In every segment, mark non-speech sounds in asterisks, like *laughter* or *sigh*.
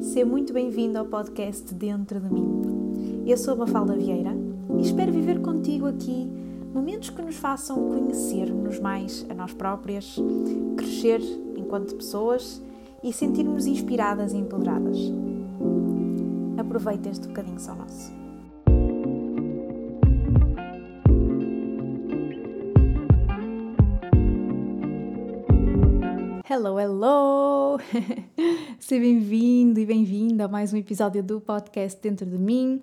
Seja muito bem-vindo ao podcast Dentro de mim. Eu sou a Mafalda Vieira e espero viver contigo aqui momentos que nos façam conhecer-nos mais a nós próprias, crescer enquanto pessoas e sentir-nos inspiradas e empoderadas. Aproveita este bocadinho só nosso. Hello, hello! *laughs* Seja bem-vindo e bem-vinda a mais um episódio do podcast Dentro de Mim.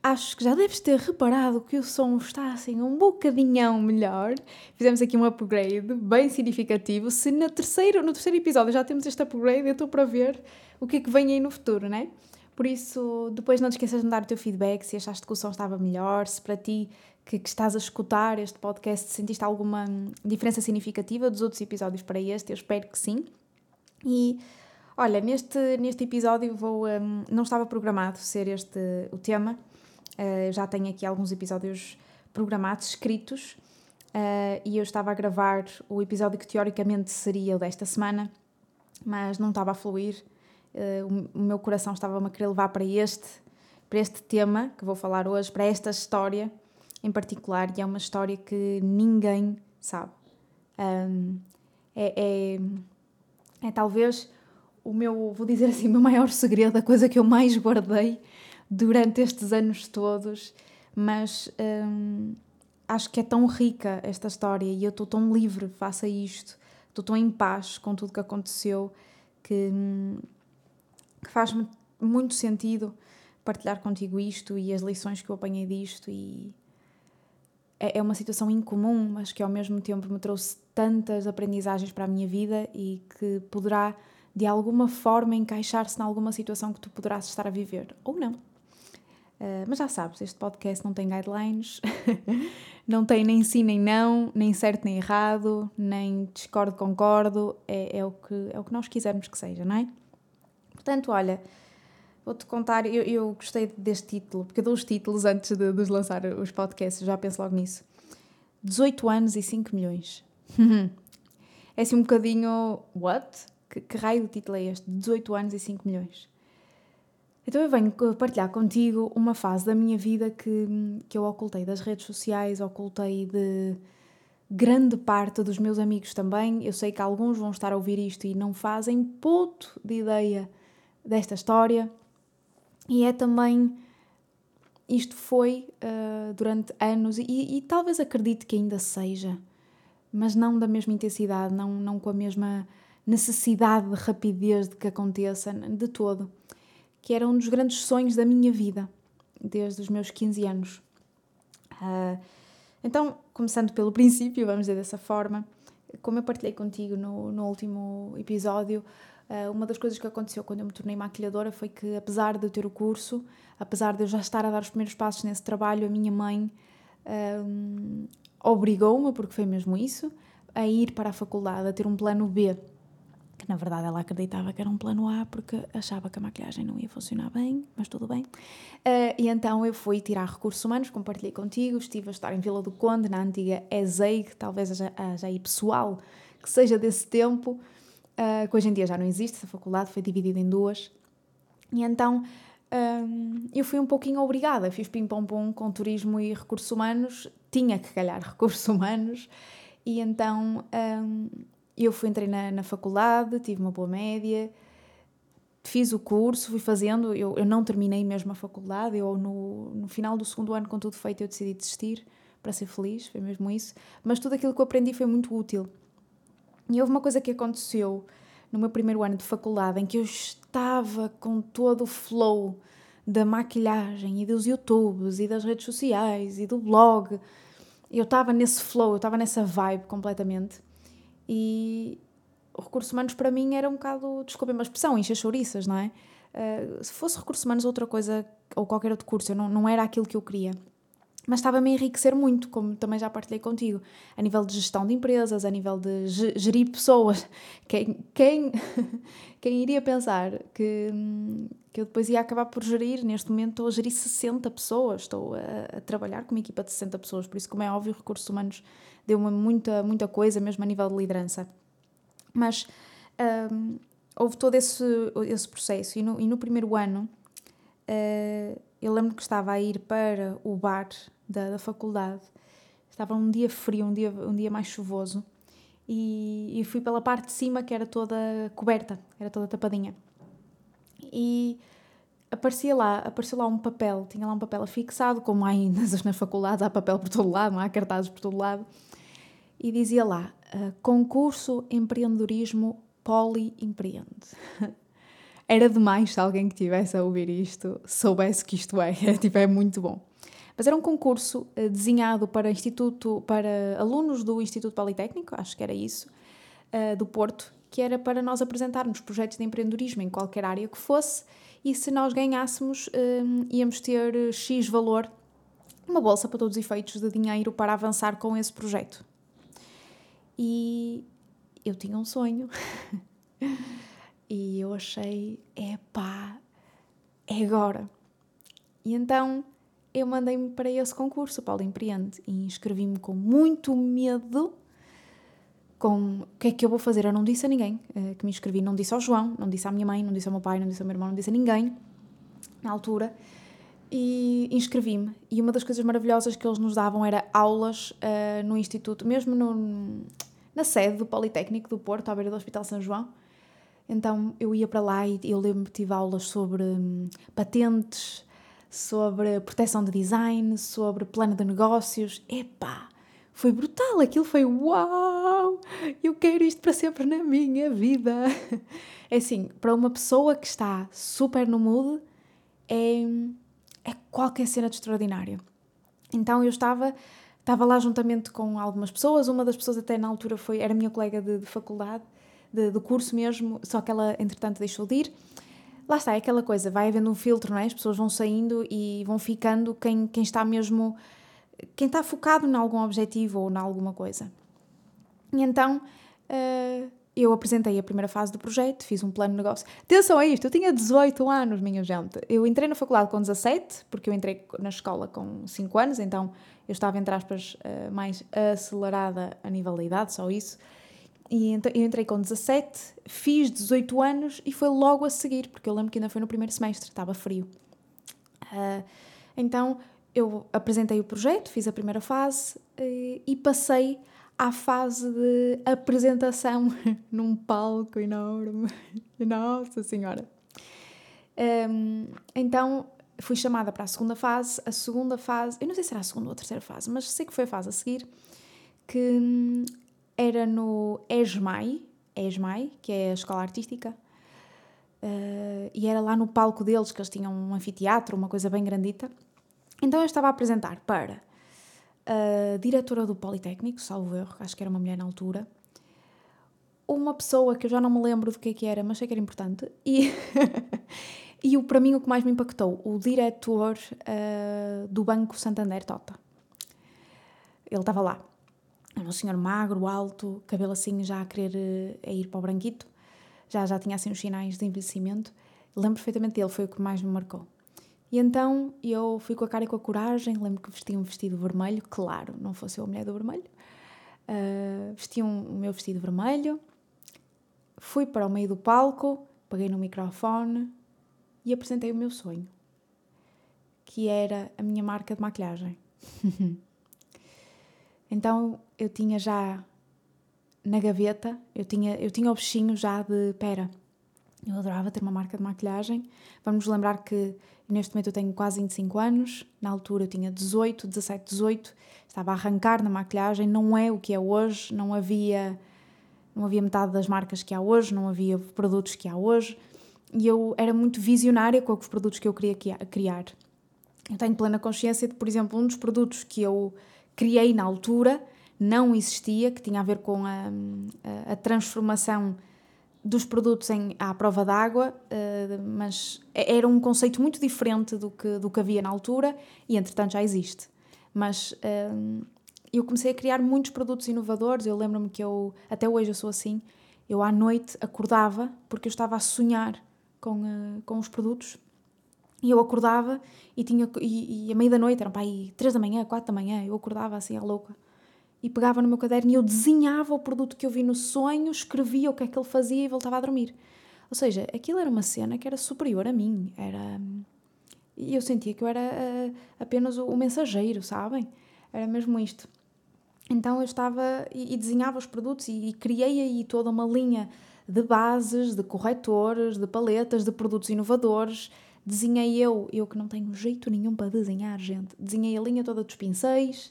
Acho que já deves ter reparado que o som está assim um bocadinho melhor. Fizemos aqui um upgrade bem significativo. Se no terceiro, no terceiro episódio já temos este upgrade, eu estou para ver o que é que vem aí no futuro, né? Por isso, depois não te esqueças de me dar o teu feedback se achaste que o som estava melhor, se para ti que, que, estás a escutar este podcast, sentiste alguma diferença significativa dos outros episódios para este? Eu espero que sim. E olha, neste, neste episódio vou. Um, não estava programado ser este o tema, uh, já tenho aqui alguns episódios programados, escritos, uh, e eu estava a gravar o episódio que teoricamente seria o desta semana, mas não estava a fluir. Uh, o, meu coração estava-me a querer levar para este, para este tema que vou falar hoje, para esta história em particular, e é uma história que ninguém sabe. Um, é, é, é, talvez o meu, vou dizer assim, o meu maior segredo, a coisa que eu mais guardei durante estes anos todos, mas um, acho que é tão rica esta história e eu estou tão livre face a isto, estou tão em paz com tudo que aconteceu que, hum, que faz-me muito sentido partilhar contigo isto e as lições que eu apanhei disto e é, é uma situação incomum, mas que ao mesmo tempo me trouxe tantas aprendizagens para a minha vida e que poderá de alguma forma encaixar-se em alguma situação que tu poderás estar a viver, ou não. Uh, mas já sabes, este podcast não tem guidelines, *laughs* não tem nem sim nem não, nem certo nem errado, nem discordo, concordo, é, é, o que, é o que nós quisermos que seja, não é? Portanto, olha, Vou-te contar, eu, eu gostei deste título, porque eu dou os títulos antes de, de lançar os podcasts, já penso logo nisso. 18 anos e 5 milhões. *laughs* é assim um bocadinho. What? Que, que raio de título é este? 18 anos e 5 milhões. Então eu venho partilhar contigo uma fase da minha vida que, que eu ocultei das redes sociais, ocultei de grande parte dos meus amigos também. Eu sei que alguns vão estar a ouvir isto e não fazem puto de ideia desta história. E é também. Isto foi uh, durante anos, e, e, talvez acredite que ainda seja, mas não da mesma intensidade, não, não com a mesma necessidade de rapidez de que aconteça, de todo. Que era um dos grandes sonhos da minha vida, desde os meus 15 anos. Uh, então, começando pelo *laughs* princípio, vamos dizer dessa forma, como eu partilhei contigo no, no último episódio, Uh, uma das coisas que aconteceu quando eu me tornei maquilhadora foi que, apesar de eu ter o curso, apesar de eu já estar a dar os primeiros passos nesse trabalho, a minha mãe uh, obrigou-me, porque foi mesmo isso, a ir para a faculdade, a ter um plano B. Na verdade ela acreditava que era um plano A porque achava que a maquilhagem não ia funcionar bem, mas tudo bem. Uh, e então eu fui tirar recursos humanos, compartilhei contigo, estive a estar em Vila do Conde, na antiga ESEIG, talvez haja, haja aí pessoal que seja desse tempo uh, que hoje em dia já não existe, essa faculdade foi dividida em duas. E então um, eu fui um pouquinho obrigada, fiz pim-pom-pom com turismo e recursos humanos, tinha que calhar *laughs* recursos humanos, e então um, eu fui, entrei na, na faculdade, tive uma boa média, fiz o curso, fui fazendo, eu, eu não terminei mesmo a faculdade, eu no, no final do segundo ano, com tudo feito, eu decidi desistir para ser feliz, foi mesmo isso, mas tudo aquilo que eu aprendi foi muito útil. E houve uma coisa que aconteceu no meu primeiro ano de faculdade em que eu estava com todo o flow da maquilhagem e dos YouTubes e das redes sociais e do blog. Eu estava nesse flow, eu estava nessa vibe completamente. E recursos humanos para mim era um bocado, desculpem uma expressão, encher chouriças, não é? Uh, se fosse recursos humanos outra coisa ou qualquer outro curso, não, não era aquilo que eu queria mas estava-me a enriquecer muito, como também já partilhei contigo, a nível de gestão de empresas, a nível de gerir pessoas. Quem, quem, *laughs* quem iria pensar que, que eu depois ia acabar por gerir? Neste momento estou a gerir 60 pessoas, estou a, a trabalhar com uma equipa de 60 pessoas, por isso, como é óbvio, recursos humanos deu-me muita, muita coisa, mesmo a nível de liderança. Mas um, houve todo esse, esse processo. E no, e no primeiro ano, uh, eu lembro que estava a ir para o bar da, da faculdade. Estava um dia frio, um dia, um dia mais chuvoso. E, e fui pela parte de cima, que era toda coberta, era toda tapadinha. E aparecia lá, apareceu lá um papel, tinha lá um papel afixado, como há ainda *laughs* nas faculdades, há papel por todo lado, há cartazes por todo lado, e dizia lá, uh, concurso empreendedorismo Poli Empreende. *laughs* Era demais se alguém que estivesse a ouvir isto soubesse que isto é, *laughs* tipo, é muito bom. Mas era um concurso uh, desenhado para instituto, para alunos do Instituto Politécnico, acho que era isso, uh, do Porto, que era para nós apresentarmos projetos de empreendedorismo em qualquer área que fosse, e se nós ganhássemos, um, íamos ter X valor, uma bolsa para todos os efeitos de dinheiro para avançar com esse projeto. E eu tinha um sonho. *laughs* e eu achei, é pá, é agora. E então eu mandei-me para esse concurso, Paulo Empreende, e inscrevi-me com muito medo. Com o que é que eu vou fazer? Eu não disse a ninguém uh, que me inscrevi, não disse ao João, não disse à minha mãe, não disse ao meu pai, não disse ao meu irmão, não disse a ninguém na altura. E inscrevi-me. E uma das coisas maravilhosas que eles nos davam era aulas uh, no Instituto, mesmo no, na sede do Politécnico do Porto, à beira do Hospital São João. Então eu ia para lá e eu lembro que tive aulas sobre hum, patentes, sobre proteção de design, sobre plano de negócios. Epá, foi brutal, aquilo foi uau! Eu quero isto para sempre na minha vida. *laughs* É assim, para uma pessoa que está super no mood, é, é qualquer cena de extraordinário. Então eu estava estava lá juntamente com algumas pessoas, uma das pessoas até na altura foi, era minha colega de, de faculdade, de, do curso mesmo, só que ela entretanto deixou de ir. Lá está, é aquela coisa, vai havendo um filtro, não é? As pessoas vão saindo e vão ficando quem, quem está mesmo, quem está focado em algum objetivo ou em alguma coisa. E então, uh, eu apresentei a primeira fase do projeto, fiz um plano de negócio. Atenção a isto, eu tinha 18 anos, minha gente. Eu entrei na faculdade com 17, porque eu entrei na escola com 5 anos, então eu estava, entre aspas, eh, mais acelerada a nível da idade, só isso. E então, eu entrei com 17, fiz 18 anos e foi logo a seguir, porque eu lembro que ainda foi no primeiro semestre, estava frio. Uh, então eu apresentei o projeto, fiz a primeira fase uh, e passei à fase de apresentação *laughs* num palco enorme. *laughs* Nossa Senhora! Um, então fui chamada para a segunda fase. A segunda fase, eu não sei se era a segunda ou a terceira fase, mas sei que foi a fase a seguir, que hum, era no ESMAI, ESMAI, que é a escola artística, uh, e era lá no palco deles que eles tinham um anfiteatro, uma coisa bem grandita. Então eu estava a apresentar para a diretora do Politécnico, salvo erro, acho que era uma mulher na altura, uma pessoa que eu já não me lembro do que, é que era, mas sei que era importante, e, *laughs* e o, para mim o que mais me impactou, o diretor uh, do Banco Santander Tota. Ele estava lá. Era um senhor magro, alto, cabelo assim já a querer uh, ir para o branquito, já, já tinha assim os sinais de envelhecimento. Lembro perfeitamente dele, foi o que mais me marcou. E então eu fui com a cara e com a coragem, lembro que vesti um vestido vermelho, claro, não fosse eu a mulher do vermelho. Uh, vesti um, o meu vestido vermelho, fui para o meio do palco, peguei no microfone e apresentei o meu sonho, que era a minha marca de maquilhagem. *laughs* então eu tinha já na gaveta, eu tinha, eu tinha o bichinho já de, pera, eu adorava ter uma marca de maquilhagem. Vamos lembrar que neste momento eu tenho quase 25 anos, na altura eu tinha 18, 17, 18, estava a arrancar na maquilhagem, não é o que é hoje, não havia, não havia metade das marcas que há hoje, não havia produtos que há hoje, e eu era muito visionária com os produtos que eu queria criar. Eu tenho plena consciência de, por exemplo, um dos produtos que eu criei na altura não existia, que tinha a ver com a, a, transformação dos produtos em, à prova d'água, uh, mas era um conceito muito diferente do que, do que havia na altura e, entretanto, já existe. Mas uh, eu comecei a criar muitos produtos inovadores. Eu lembro-me que eu, até hoje, eu sou assim. Eu à noite acordava porque eu estava a sonhar com, uh, com os produtos e eu acordava e tinha e, e a meia da noite, eram para aí três da manhã, quatro da manhã, eu acordava assim à louca e pegava no meu caderno e eu desenhava o produto que eu vi no sonho, escrevia o que é que ele fazia e voltava a dormir. Ou seja, aquilo era uma cena que era superior a mim. Era. E eu sentia que eu era uh, apenas o, o, mensageiro, sabem? Era mesmo isto. Então eu estava e, e desenhava os produtos e, e criei aí toda uma linha de bases, de corretores, de paletas, de produtos inovadores. Desenhei eu, eu que não tenho jeito nenhum para desenhar, gente. Desenhei a linha toda dos pincéis,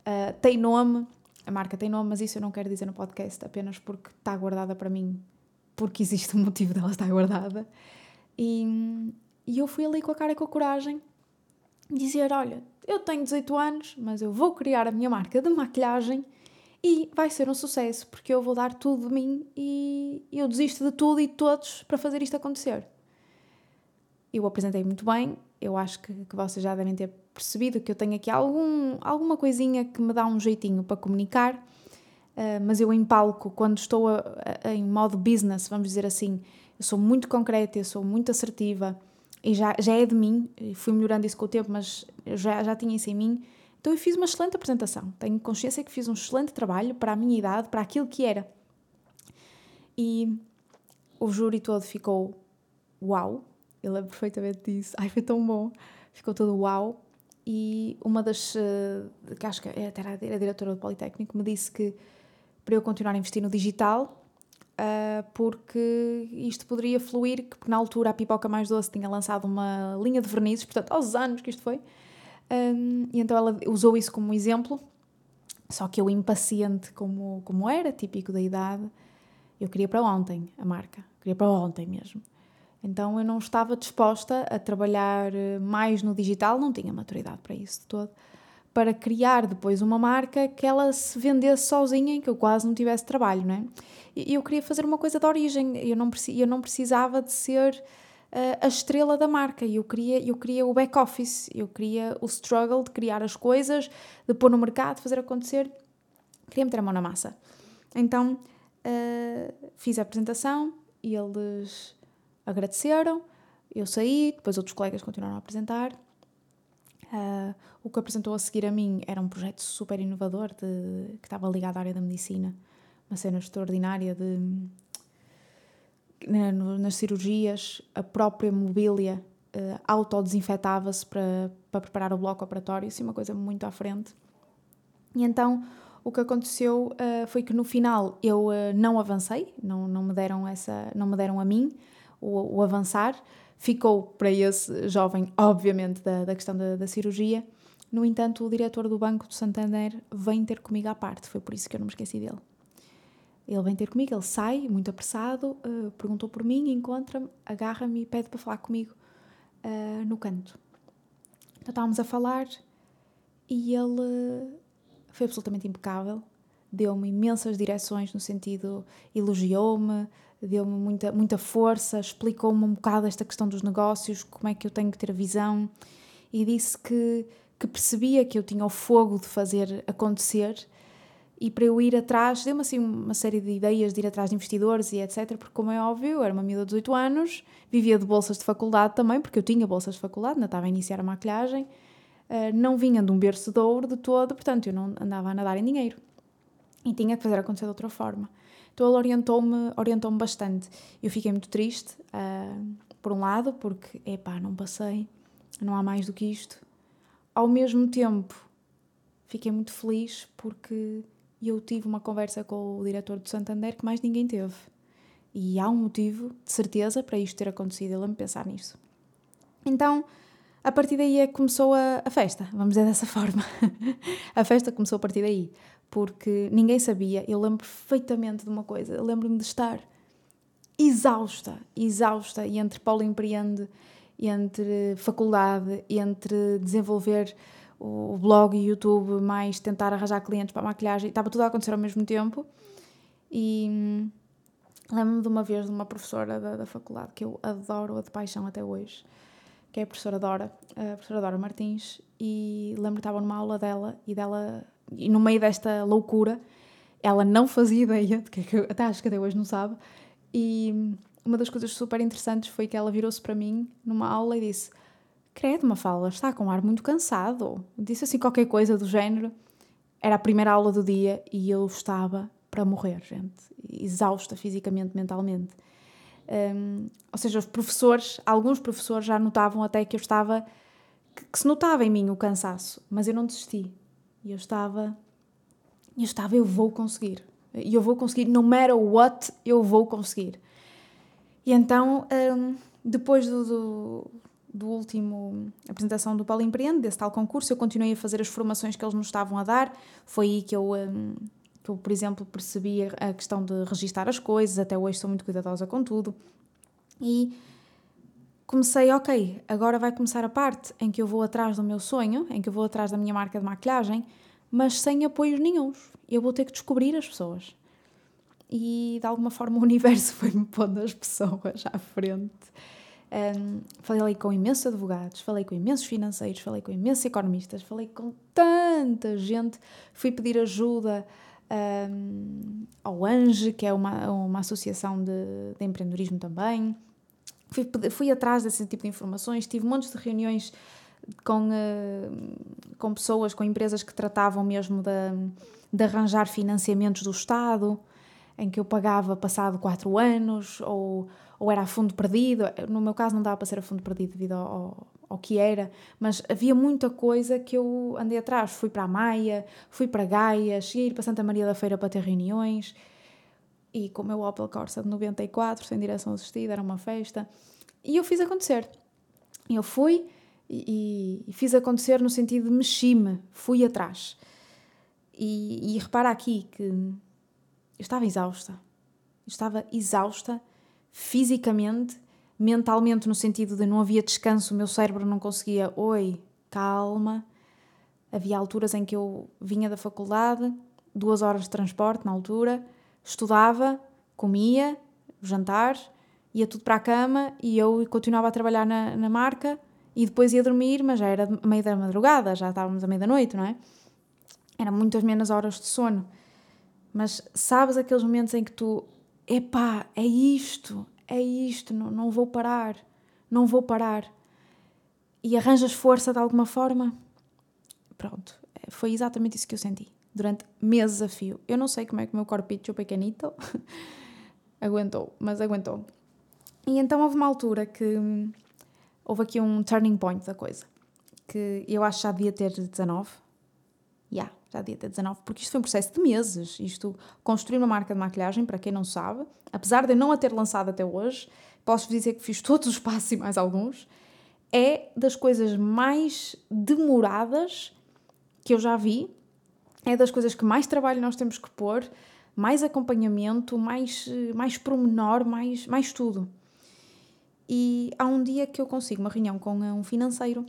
uh, tem nome, a marca tem nome, mas isso eu não quero dizer no podcast, apenas porque está guardada para mim, porque existe um motivo dela estar guardada. E, e eu fui ali com a cara e com a coragem dizer: Olha, eu tenho 18 anos, mas eu vou criar a minha marca de maquilhagem e vai ser um sucesso, porque eu vou dar tudo de mim e eu desisto de tudo e de todos para fazer isto acontecer. Eu apresentei muito bem, eu acho que, que vocês já devem ter percebido que eu tenho aqui algum, alguma coisinha que me dá um jeitinho para comunicar, uh, mas eu em palco, quando estou a, a, em modo business, vamos dizer assim, eu sou muito concreta, eu sou muito assertiva e já, já é de mim, fui melhorando isso com o tempo, mas eu já, já tinha isso em mim. Então eu fiz uma excelente apresentação. Tenho consciência que fiz um excelente trabalho para a minha idade, para aquilo que era. E o júri todo ficou uau. Eu lembro perfeitamente disso. Ai, foi tão bom. Ficou todo uau. E uma das, uh, que acho que era a diretora do Politécnico, me disse que para eu continuar a investir no digital, uh, porque isto poderia fluir, porque na altura a Pipoca Mais Doce tinha lançado uma linha de vernizes, portanto, aos anos que isto foi, um, e então ela usou isso como exemplo, só que eu impaciente como, como era, típico da idade, eu queria para ontem a marca, queria para ontem mesmo. Então eu não estava disposta a trabalhar eh, mais no digital, não tinha maturidade para isso de todo, para criar depois uma marca que ela se vendesse sozinha e que eu quase não tivesse trabalho, não é? E eu queria fazer uma coisa de origem, eu não, eu não precisava de ser uh, a estrela da marca, eu queria, eu queria o back-office, eu queria o struggle de criar as coisas, de pôr no mercado, fazer acontecer, queria meter a mão na massa. Então uh, fiz a apresentação e eles agradeceram, eu saí, depois outros colegas continuaram a apresentar. Uh, o que apresentou a seguir a mim era um projeto super inovador de, que estava ligado à área da medicina, uma cena extraordinária de nas cirurgias a própria mobília uh, autodesinfetava-se para, para preparar o bloco operatório, assim uma coisa muito à frente. E então o que aconteceu uh, foi que no final eu uh, não avancei, não, não me deram essa, não me deram a mim o, o avançar, ficou para esse jovem, obviamente, da, da questão da, da cirurgia. No entanto, o diretor do Banco do Santander vem ter comigo à parte, foi por isso que eu não me esqueci dele. Ele vem ter comigo, ele sai, muito apressado, uh, perguntou por mim, encontra-me, agarra-me e pede para falar comigo uh, no canto. Então estávamos a falar e ele foi absolutamente impecável, deu-me imensas direções no sentido, elogiou-me, deu-me muita, muita força, explicou-me um bocado esta questão dos negócios, como é que eu tenho que ter visão e disse que, que percebia que eu tinha o fogo de fazer acontecer e para eu ir atrás, deu-me assim uma série de ideias de ir atrás de investidores e etc, porque como é óbvio, era uma miúda de 18 anos, vivia de bolsas de faculdade também, porque eu tinha bolsas de faculdade, ainda estava a iniciar a maquilhagem, eh, não vinha de um berço de ouro de todo, portanto eu não andava a nadar em dinheiro e tinha que fazer acontecer de outra forma. Então ele orientou-me orientou bastante. Eu fiquei muito triste, uh, por um lado, porque, epá, não passei, não há mais do que isto. Ao mesmo tempo, fiquei muito feliz porque eu tive uma conversa com o diretor do Santander que mais ninguém teve. E há um motivo, de certeza, para isto ter acontecido, ele me pensar nisso. Então, a partir daí é que começou a, a festa, vamos dizer dessa *laughs* forma. a festa começou a partir daí porque ninguém sabia. Eu lembro perfeitamente de uma coisa. Eu lembro-me de estar exausta, exausta, e entre Paulo Empreende, entre faculdade, entre desenvolver o blog e YouTube, mais tentar arranjar clientes para a maquilhagem, estava tudo a acontecer ao mesmo tempo. E hum, lembro-me de uma vez de uma professora da, da faculdade que eu adoro de paixão até hoje, que é a professora Dora, a professora Dora Martins, e lembro que estava numa aula dela e dela e no meio desta loucura, ela não fazia ideia, de que, até acho que até hoje não sabe, e uma das coisas super interessantes foi que ela virou-se para mim numa aula e disse: Credo, Mafalda, está com um ar muito cansado. Disse assim qualquer coisa do género. Era a primeira aula do dia e eu estava para morrer, gente. Exausta fisicamente, mentalmente. Um, ou seja, os professores, alguns professores já notavam até que eu estava, que, que, se notava em mim o cansaço, mas eu não desisti. E eu estava, eu estava, eu vou conseguir. E eu vou conseguir, no matter what, eu vou conseguir. E então, um, depois do, do, do, último apresentação do Paulo Empreende, desse tal concurso, eu continuei a fazer as formações que eles nos estavam a dar. Foi aí que eu, um, que eu por exemplo, percebi a questão de registar as coisas. Até hoje sou muito cuidadosa com tudo. E comecei, ok, agora vai começar a parte em que eu vou atrás do meu sonho, em que eu vou atrás da minha marca de maquilhagem, mas sem apoios nenhums. Eu vou ter que descobrir as pessoas e de alguma forma *laughs* o universo foi-me pondo as pessoas à frente. Um, falei com imensos advogados, falei com imensos financeiros, falei com imensos economistas, falei com tanta gente. Fui pedir ajuda um, ao ANGE, que é uma, uma associação de, de empreendedorismo também. Fui, fui atrás desse tipo de informações, tive montes de reuniões com, uh, com pessoas, com empresas que tratavam mesmo de, de arranjar financiamentos do Estado em que eu pagava passado quatro anos, ou, ou era a fundo perdido. No meu caso, não dava para ser a fundo perdido devido ao que era, mas havia muita coisa que eu andei atrás. Fui para a Maia, fui para Gaia, cheguei a ir para Santa Maria da Feira para ter reuniões. E com o meu Opel Corsa de 94, sem direção assistida, era uma festa. E eu fiz acontecer. Eu fui e, e fiz acontecer no sentido de mexi-me, fui atrás. E, e repara aqui que eu estava exausta. Eu estava exausta fisicamente, mentalmente, no sentido de não havia descanso, o meu cérebro não conseguia. Oi, calma. Havia alturas em que eu vinha da faculdade, duas horas de transporte na altura, estudava, comia, jantar, ia tudo para a cama e eu continuava a trabalhar na, na marca e depois ia dormir, mas já era meio da madrugada, já estávamos à meia da noite, não é? Eram muitas menos horas de sono. Mas sabes aqueles momentos em que tu, epá, é isto, é isto, não, não vou parar, não vou parar. E arranjas força de alguma forma? Pronto, foi exatamente isso que eu senti durante meses a fio. Eu não sei como é que o meu corpinho pequenito *laughs* aguentou, mas aguentou. E então houve uma altura que hum, houve aqui um turning point da coisa, que eu acho que já devia ter 19, yeah, já devia ter 19, porque isto foi um processo de meses. Isto, construir uma marca de maquilhagem, para quem não sabe, apesar de eu não a ter lançado até hoje, posso dizer que fiz *laughs* todos os passos e mais alguns, é das coisas mais demoradas que eu já vi, é das coisas que mais trabalho nós temos que pôr, mais acompanhamento, mais, mais promenor, mais, mais tudo. E há um dia que eu consigo uma reunião com um financeiro,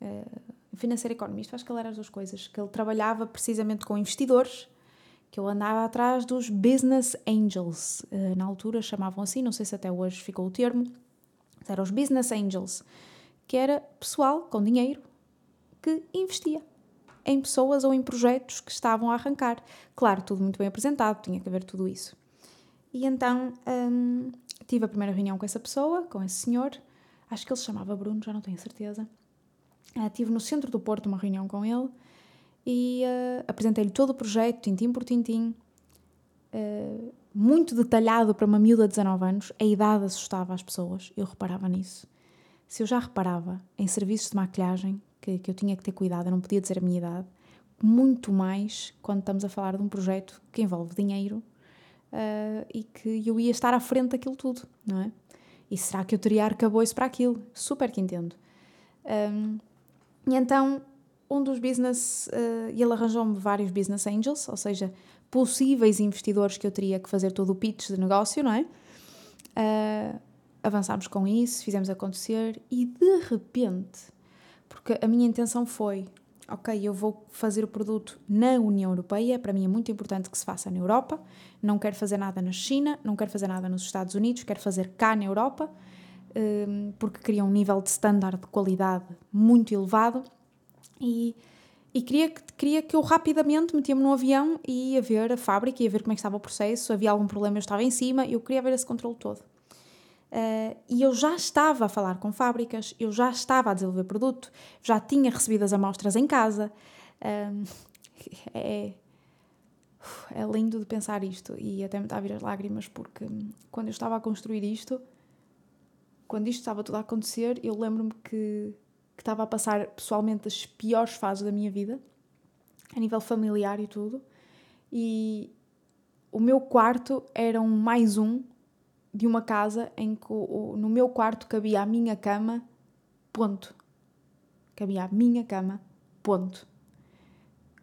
eh, financeiro economista, acho que ele era as duas coisas, que ele trabalhava precisamente com investidores, que ele andava atrás dos business angels, eh, na altura chamavam assim, não sei se até hoje ficou o termo, eram os business angels, que era pessoal com dinheiro que investia em pessoas ou em projetos que estavam a arrancar. Claro, tudo muito bem apresentado, tinha que haver tudo isso. E então hum, tive a primeira reunião com essa pessoa, com esse senhor, acho que ele se chamava Bruno, já não tenho certeza. Uh, tive no centro do Porto uma reunião com ele e uh, apresentei-lhe todo o projeto, tintim por tintim, uh, muito detalhado para uma miúda de 19 anos. A idade assustava as pessoas, eu reparava nisso. Se eu já reparava em serviços de maquilhagem, que, que eu tinha que ter cuidado, eu não podia dizer a minha idade, muito mais quando estamos a falar de um projeto que envolve dinheiro uh, e que eu ia estar à frente daquilo tudo, não é? E será que eu teria arcabouço para aquilo? Super que entendo. Um, e então, um dos business, uh, ele arranjou-me vários business angels, ou seja, possíveis investidores que eu teria que fazer todo o pitch de negócio, não é? Uh, avançámos com isso, fizemos acontecer e de repente, porque a minha intenção foi, ok, eu vou fazer o produto na União Europeia, para mim é muito importante que se faça na Europa, não quero fazer nada na China, não quero fazer nada nos Estados Unidos, quero fazer cá na Europa, Hum, porque queria um nível de standard de qualidade muito elevado e, e queria, queria que eu rapidamente metia-me no avião e ia ver a fábrica, ia ver como é que estava o processo, havia algum problema, eu estava em cima, eu queria ver esse controle todo. Uh, e eu já estava a falar com fábricas, eu já estava a desenvolver produto, já tinha recebido as amostras em casa. Uh, *laughs* é, é lindo de pensar isto e até me está a vir as lágrimas porque quando eu estava a construir isto, quando isto estava tudo a acontecer, eu lembro-me que, que estava a passar pessoalmente as piores fases da minha vida, a nível familiar e tudo, e o meu quarto era um mais um de uma casa em que o, no meu quarto cabia a minha cama, ponto. Cabia a minha cama, ponto.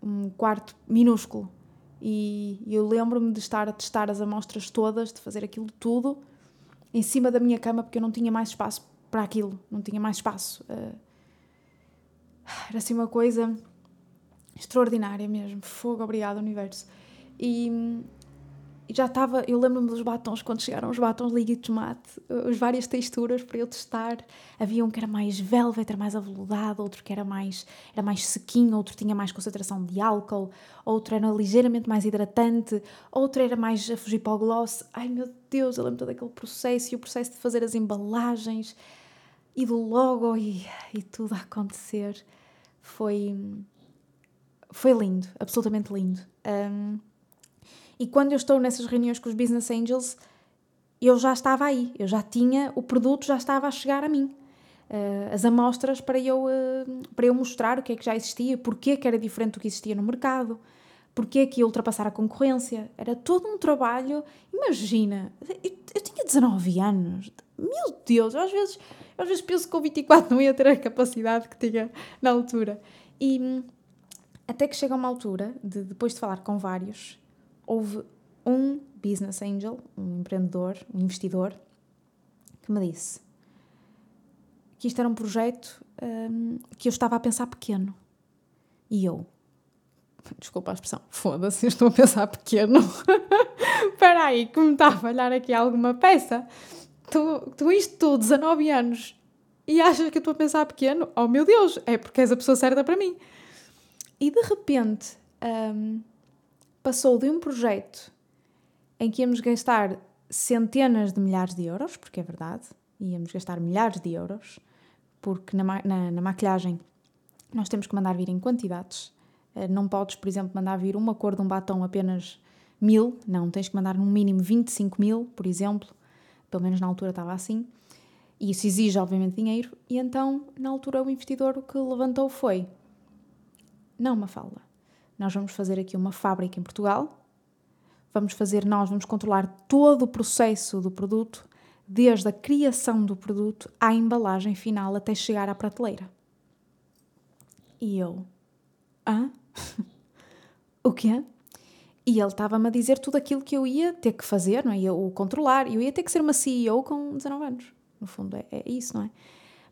Um quarto minúsculo. E eu lembro-me de estar a testar as amostras todas, de fazer aquilo tudo em cima da minha cama, porque eu não tinha mais espaço para aquilo, não tinha mais espaço. Uh, era assim uma coisa extraordinária mesmo. Fogo, obrigado, universo. E, já estava, eu lembro-me dos batons, quando chegaram os batons liga de tomate, as várias texturas para eu testar. Havia um que era mais velvet, era mais aveludado, outro que era mais, era mais sequinho, outro tinha mais concentração de álcool, outro era ligeiramente mais hidratante, outro era mais a fugir para o gloss. Ai meu Deus, eu lembro todo aquele processo e o processo de fazer as embalagens e do logo e, e tudo a acontecer. Foi, foi lindo, absolutamente lindo. Um, e quando eu estou nessas reuniões com os business angels, eu já estava aí, eu já tinha, o produto já estava a chegar a mim. Uh, as amostras para eu, uh, para eu mostrar o que é que já existia, porque que era diferente do que existia no mercado, porque que ia ultrapassar a concorrência. Era todo um trabalho. Imagina, eu, eu tinha 19 anos, meu Deus, eu às vezes, às vezes penso que com 24 não ia ter a capacidade que tinha na altura. E até que chega uma altura, de, depois de falar com vários, houve um business angel, um empreendedor, um investidor, que me disse que isto era um projeto um, que eu estava a pensar pequeno. E eu, desculpa a expressão, foda-se, eu estou a pensar pequeno. *laughs* Espera aí, que me está a falhar aqui alguma peça. Tu, tu isto tu, 19 anos, e achas que eu estou a pensar pequeno? Oh meu Deus, é porque és a pessoa certa para mim. E de repente, um, passou de um projeto em que íamos gastar centenas de milhares de euros, porque é verdade, íamos gastar milhares de euros, porque na, na, na maquilhagem nós temos que mandar vir em quantidades. Eh, não podes, por exemplo, mandar vir uma cor de um batom apenas mil, não, tens que mandar no mínimo 25 mil, por exemplo, pelo menos na altura estava assim, e isso exige, obviamente, dinheiro, e então, na altura, o investidor o que levantou foi: Não, Mafalda, nós vamos fazer aqui uma fábrica em Portugal, vamos fazer nós, vamos controlar todo o processo do produto, desde a criação do produto à embalagem final até chegar à prateleira. E eu, hã? *laughs* o quê? E ele estava-me a dizer tudo aquilo que eu ia ter que fazer, não é? Eu o controlar, eu ia ter que ser uma CEO com 19 anos. No fundo, é, é isso, não é?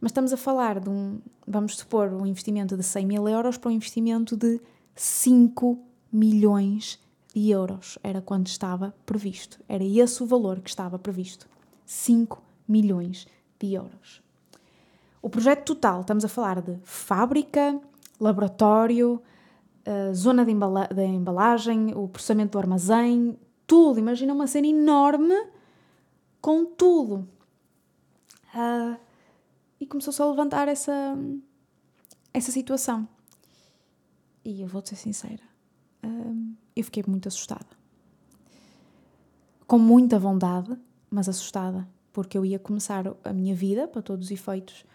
Mas estamos a falar de um, vamos supor, um investimento de 100 mil euros para um investimento de 5 milhões de euros. Era quando estava previsto. Era esse o valor que estava previsto. 5 milhões de euros. O projeto total, estamos a falar de fábrica, laboratório, zona de, embala de embalagem, o processamento do armazém, tudo. Imagina uma cena enorme com tudo. Uh, e começou-se a levantar essa, essa situação. E eu vou-te ser sincera, hum, eu fiquei muito assustada. Com muita vontade, mas assustada, porque eu ia começar a minha vida, para todos os efeitos,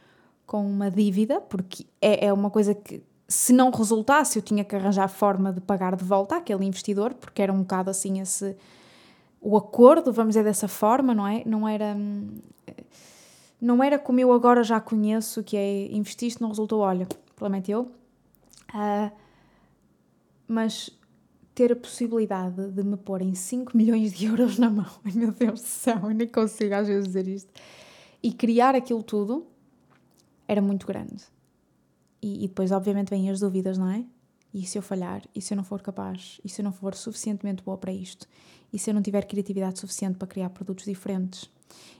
com uma dívida, porque é, é uma coisa que, se não resultasse, eu tinha que arranjar forma de pagar de volta àquele investidor, porque era um bocado assim esse. O acordo, vamos dizer dessa forma, não é? Não era. Hum, não era como eu agora já conheço, que é investiste, não resultou, olha, é teu. Uh, mas ter a possibilidade de me pôr em 5 *laughs* milhões de euros na mão, ai meu Deus do céu, eu nem consigo às vezes dizer isto, e criar aquilo tudo era muito grande. E, e depois, obviamente, vêm as dúvidas, não é? E se eu falhar? E se eu não for capaz? E se eu não for suficientemente boa para isto? E se eu não tiver criatividade suficiente para criar produtos diferentes?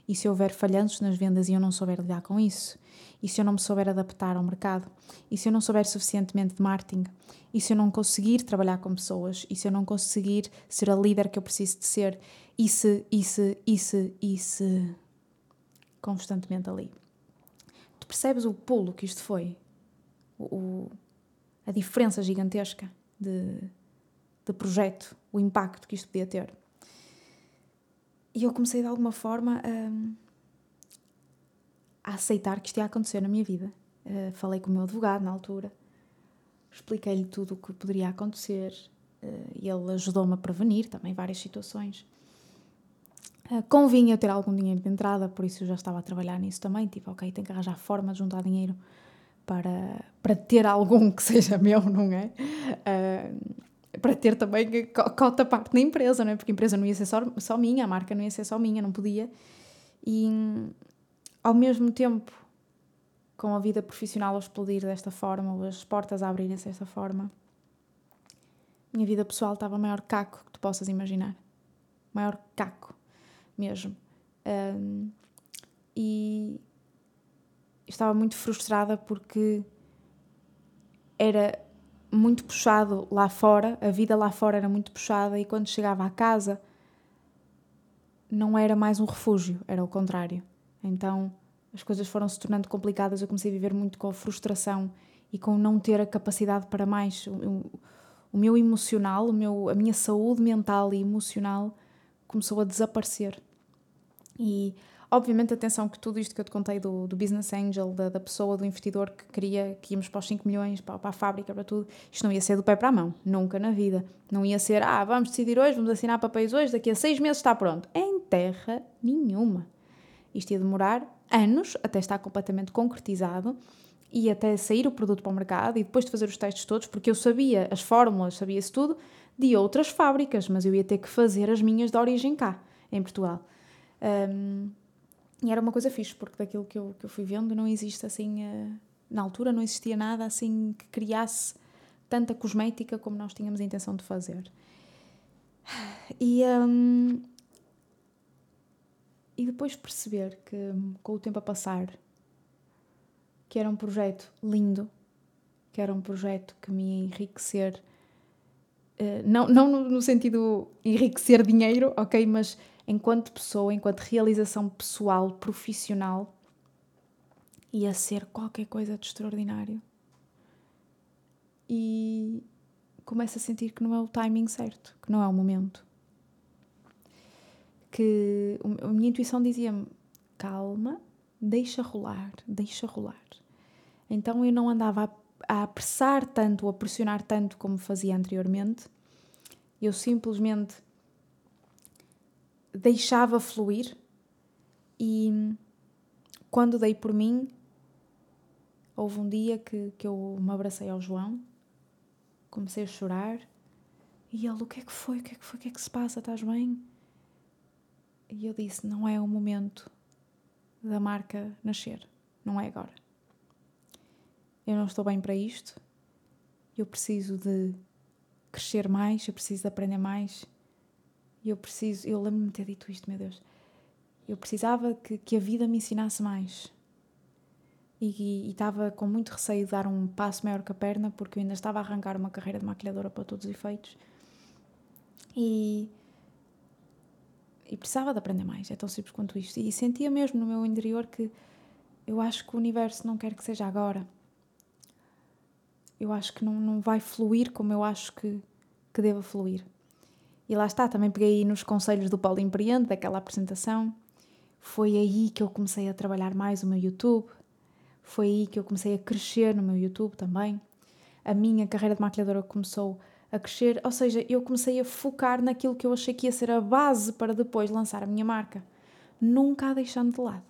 E se houver falhanços nas vendas e eu não souber lidar com isso? E se eu não me souber adaptar ao mercado? E se eu não souber suficientemente de marketing? E se eu não conseguir trabalhar com pessoas? E se eu não conseguir ser a líder que eu preciso de ser? E se, e se, e se, e se. Constantemente ali. Tu percebes o pulo que isto foi? O, a diferença gigantesca de, de projeto, o impacto que isto podia ter. E eu comecei de alguma forma a, a aceitar que isto ia acontecer na minha vida. Uh, falei com o meu advogado na altura, expliquei-lhe tudo o que poderia acontecer uh, e ele ajudou-me a prevenir também várias situações. Uh, convinha eu ter algum dinheiro de entrada, por isso eu já estava a trabalhar nisso também. Tipo, ok, tenho que arranjar forma de juntar dinheiro para, para ter algum que seja *laughs* meu, não é? Uh, para ter também cota parte na empresa, não é? Porque a empresa não ia ser só, só minha, a marca não ia ser só minha, não podia. E ao mesmo tempo, com a vida profissional a explodir desta forma, ou as portas a abrirem-se desta forma, minha vida pessoal estava maior caco que tu possas imaginar. Maior caco, mesmo. Um, e estava muito frustrada porque era muito puxado lá fora, a vida lá fora era muito puxada e quando chegava à casa não era mais um refúgio, era o contrário. Então as coisas foram se tornando complicadas, eu comecei a viver muito com a frustração e com não ter a capacidade para mais. O, o meu emocional, o meu, a minha saúde mental e emocional começou a desaparecer. E Obviamente, atenção que tudo isto que eu te contei do, do business angel, da, da pessoa, do investidor que queria que íamos para os 5 milhões, para, para a fábrica, para tudo, isto não ia ser do pé para a mão, nunca na vida. Não ia ser, ah, vamos decidir hoje, vamos assinar papéis hoje, daqui a seis meses está pronto. Em terra nenhuma. Isto ia demorar anos até estar completamente concretizado e até sair o produto para o mercado e depois de fazer os testes todos, porque eu sabia as fórmulas, sabia-se tudo, de outras fábricas, mas eu ia ter que fazer as minhas de origem cá, em Portugal. Um, e era uma coisa fixe, porque daquilo que eu, que eu fui vendo não existe assim. Uh, na altura não existia nada assim que criasse tanta cosmética como nós tínhamos a intenção de fazer. E, um, e depois perceber que, com o tempo a passar, que era um projeto lindo, que era um projeto que me ia enriquecer, uh, não, não no sentido enriquecer dinheiro, ok, mas enquanto pessoa, enquanto realização pessoal, profissional, ia ser qualquer coisa de extraordinário. E começo a sentir que não é o timing certo, que não é o momento. Que a minha intuição dizia-me: calma, deixa rolar, deixa rolar. Então eu não andava a, a apressar tanto, a pressionar tanto como fazia anteriormente. Eu simplesmente deixava fluir e quando dei por mim, houve um dia que, que eu me abracei ao João, comecei a chorar e ele: O que é que foi? O que é que foi? O que é que se passa? Estás bem? E eu disse: Não é o momento da marca nascer, não é agora. Eu não estou bem para isto, eu preciso de crescer mais, eu preciso de aprender mais eu preciso, eu lembro-me de ter dito isto, meu Deus. Eu precisava que, que a vida me ensinasse mais. E, e, estava com muito receio de dar um passo maior que a perna, porque eu ainda estava a arrancar uma carreira de maquilhadora para todos os efeitos. E, e precisava de aprender mais, é tão simples quanto isto. E sentia mesmo no meu interior que eu acho que o universo não quer que seja agora. Eu acho que não, não vai fluir como eu acho que, que deva fluir. E lá está, também peguei nos conselhos do Paulo Empreende, daquela apresentação. Foi aí que eu comecei a trabalhar mais o meu YouTube. Foi aí que eu comecei a crescer no meu YouTube também. A minha carreira de maquilhadora começou a crescer, ou seja, eu comecei a focar naquilo que eu achei que ia ser a base para depois lançar a minha marca, nunca a deixando de lado.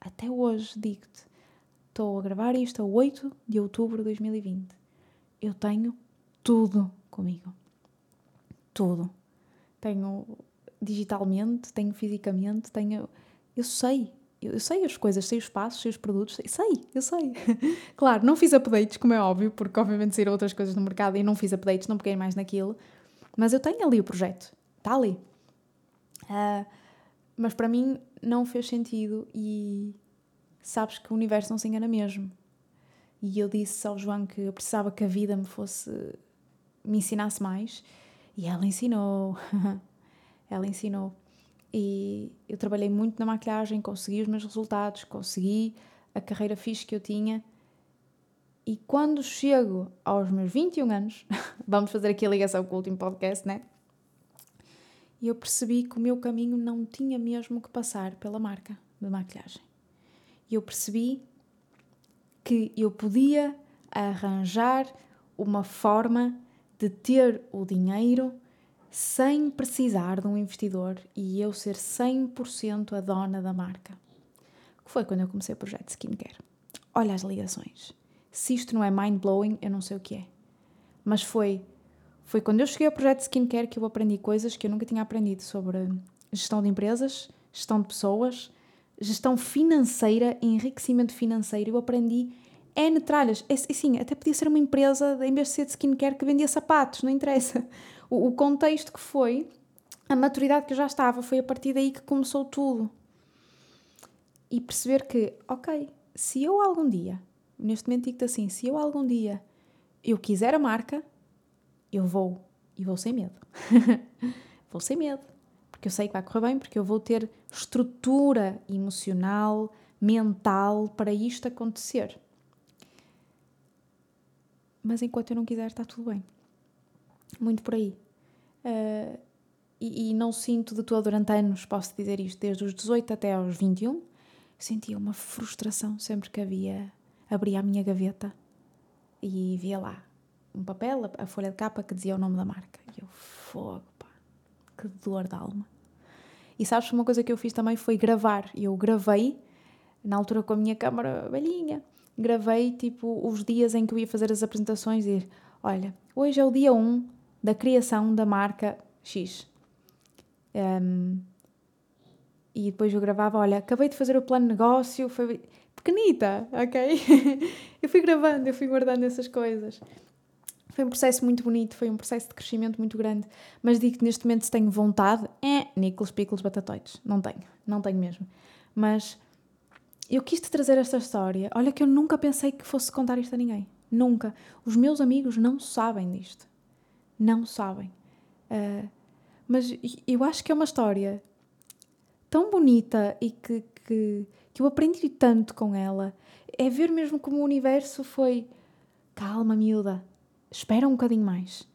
Até hoje, digo-te, estou a gravar isto a 8 de outubro de 2020. Eu tenho tudo comigo. Tudo tenho digitalmente, tenho fisicamente, tenho. Eu sei, eu sei as coisas, sei os passos, sei os produtos, sei, sei eu sei. *laughs* claro, não fiz updates, como é óbvio, porque obviamente saíram outras coisas no mercado e não fiz updates, não peguei mais naquilo, mas eu tenho ali o projeto, está ali. Uh, mas para mim não fez sentido e sabes que o universo não se engana mesmo. E eu disse ao João que eu precisava que a vida me fosse, me ensinasse mais e ela ensinou. *laughs* ela ensinou. E eu trabalhei muito na maquilhagem, consegui os meus resultados, consegui a carreira fixe que eu tinha. E quando chego aos meus 21 anos, *laughs* vamos fazer aqui a ligação com o último podcast, né? E eu percebi que o meu caminho não tinha mesmo que passar pela marca de maquilhagem. E eu percebi que eu podia arranjar uma forma de ter o dinheiro sem precisar de um investidor e eu ser 100% a dona da marca. Que foi quando eu comecei o projeto de skincare. Olha as ligações. Se isto não é mind blowing, eu não sei o que é. Mas foi foi quando eu cheguei ao projeto de skincare que eu aprendi coisas que eu nunca tinha aprendido sobre gestão de empresas, gestão de pessoas, gestão financeira, enriquecimento financeiro. Eu aprendi N tralhas. E, sim, até podia ser uma empresa, em vez de ser de skincare, que vendia sapatos, não interessa. O, contexto que foi, a maturidade que eu já estava, foi a partir daí que começou tudo. E perceber que, ok, se eu algum dia, neste momento digo-te assim, se eu algum dia eu quiser a marca, eu vou. E vou sem medo. *laughs* vou sem medo. Porque eu sei que vai correr bem, porque eu vou ter estrutura emocional, mental para isto acontecer. Mas enquanto eu não quiser, está tudo bem. Muito por aí. Uh, e, e, não sinto de todo durante anos, posso dizer isto, desde os 18 até aos 21, sentia uma frustração sempre que havia, abria a minha gaveta e via lá um papel, a folha de capa que dizia o nome da marca. E eu, fogo, pá, que dor da alma. E sabes, uma coisa que eu fiz também foi gravar. Eu gravei, na altura com a minha câmera velhinha, gravei tipo os dias em que eu ia fazer as apresentações e olha, hoje é o dia 1 da criação da marca X. Um, e depois eu gravava, olha, acabei de fazer o plano de negócio, foi pequenita, ok? *laughs* eu fui gravando, eu fui guardando essas coisas. Foi um processo muito bonito, foi um processo de crescimento muito grande. Mas digo que neste momento se tenho vontade, é Nicolas Pickles Batatoides. Não tenho, não tenho mesmo. Mas eu quis te trazer esta história. Olha que eu nunca pensei que fosse contar isto a ninguém. Nunca. Os meus amigos não sabem disto. Não sabem. Uh, mas eu acho que é uma história tão bonita e que, que, que eu aprendi tanto com ela. É ver mesmo como o universo foi. Calma, miúda espera um bocadinho mais,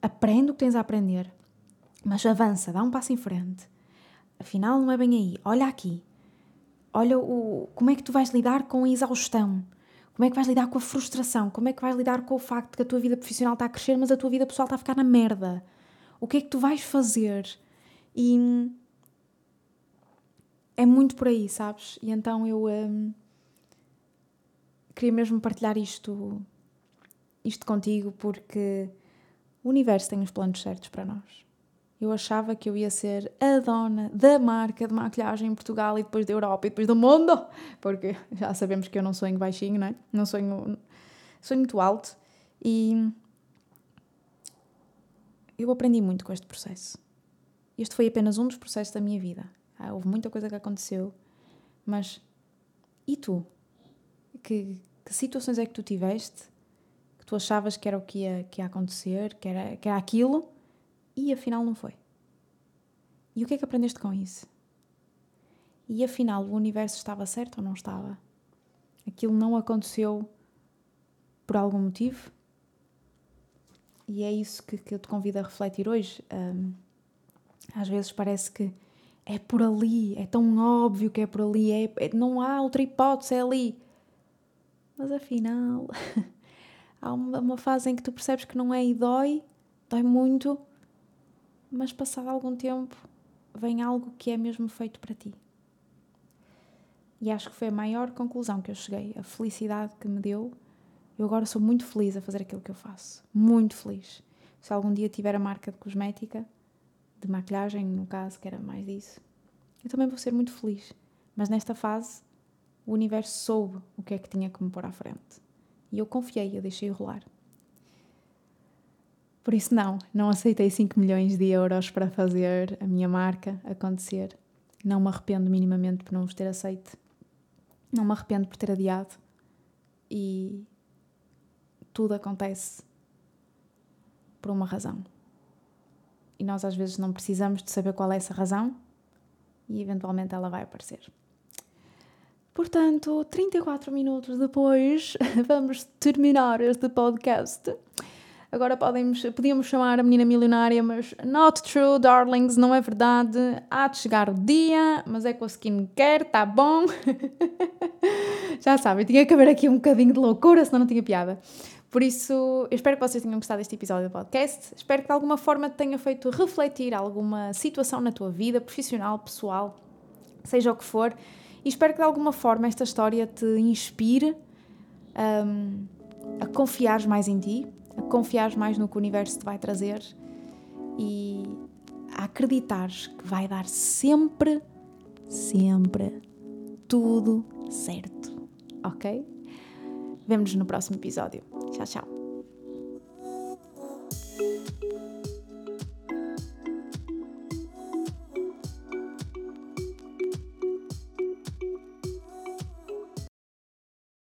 aprende o que tens a aprender, mas avança, dá um passo em frente. Afinal, não é bem aí. Olha aqui. Olha o, como é que tu vais lidar com a exaustão. Como é que vais lidar com a frustração? Como é que vais lidar com o facto de que a tua vida profissional está a crescer, mas a tua vida pessoal está a ficar na merda? O que é que tu vais fazer? E é muito por aí, sabes? E então eu hum, queria mesmo partilhar isto isto contigo porque o universo tem os planos certos para nós. Eu achava que eu ia ser a dona da marca de maquilhagem em Portugal e depois da Europa e depois do mundo, porque já sabemos que eu não sonho baixinho, não é? Não sonho, sonho muito alto e eu aprendi muito com este processo. Este foi apenas um dos processos da minha vida. Ah, houve muita coisa que aconteceu, mas e tu? Que, que situações é que tu tiveste que tu achavas que era o que ia, que ia acontecer, que era, que era aquilo, e afinal não foi. E o que é que aprendeste com isso? E afinal o universo estava certo ou não estava? Aquilo não aconteceu por algum motivo? E é isso que, que eu te convido a refletir hoje. Um, às vezes parece que é por ali, é tão óbvio que é por ali, é, é não há outra hipótese, é ali. Mas afinal, *laughs* há uma, uma fase em que tu percebes que não é e dói, dói muito, mas passado algum tempo vem algo que é mesmo feito para ti. E acho que foi a maior conclusão que eu cheguei, a felicidade que me deu. Eu agora sou muito feliz a fazer aquilo que eu faço. Muito feliz. Se algum dia tiver a marca de cosmética, de maquilhagem, no caso, que era mais disso, eu também vou ser muito feliz. Mas nesta fase, o universo soube o que é que tinha que me pôr à frente. E eu confiei, eu deixei rolar. Por isso, não, não aceitei 5 milhões de euros para fazer a minha marca acontecer. Não me arrependo minimamente por não vos ter aceito. Não me arrependo por ter adiado. E tudo acontece por uma razão. E nós às vezes não precisamos de saber qual é essa razão e eventualmente ela vai aparecer. Portanto, 34 minutos depois, *laughs* vamos terminar este podcast. Agora podemos, podíamos chamar a menina milionária, mas not true, darlings, não é verdade. Há de chegar o dia, mas é com a skincare, tá bom? *laughs* Já sabem, tinha que haver aqui um bocadinho de loucura, senão não tinha piada. Por isso, eu espero que vocês tenham gostado deste episódio do podcast. Espero que de alguma forma te tenha feito refletir alguma situação na tua vida, profissional, pessoal, seja o que for. E espero que de alguma forma esta história te inspire um, a confiar mais em ti, a confiar mais no que o universo te vai trazer e a acreditares que vai dar sempre, sempre tudo certo. Ok? Vemo-nos no próximo episódio. Tchau, tchau.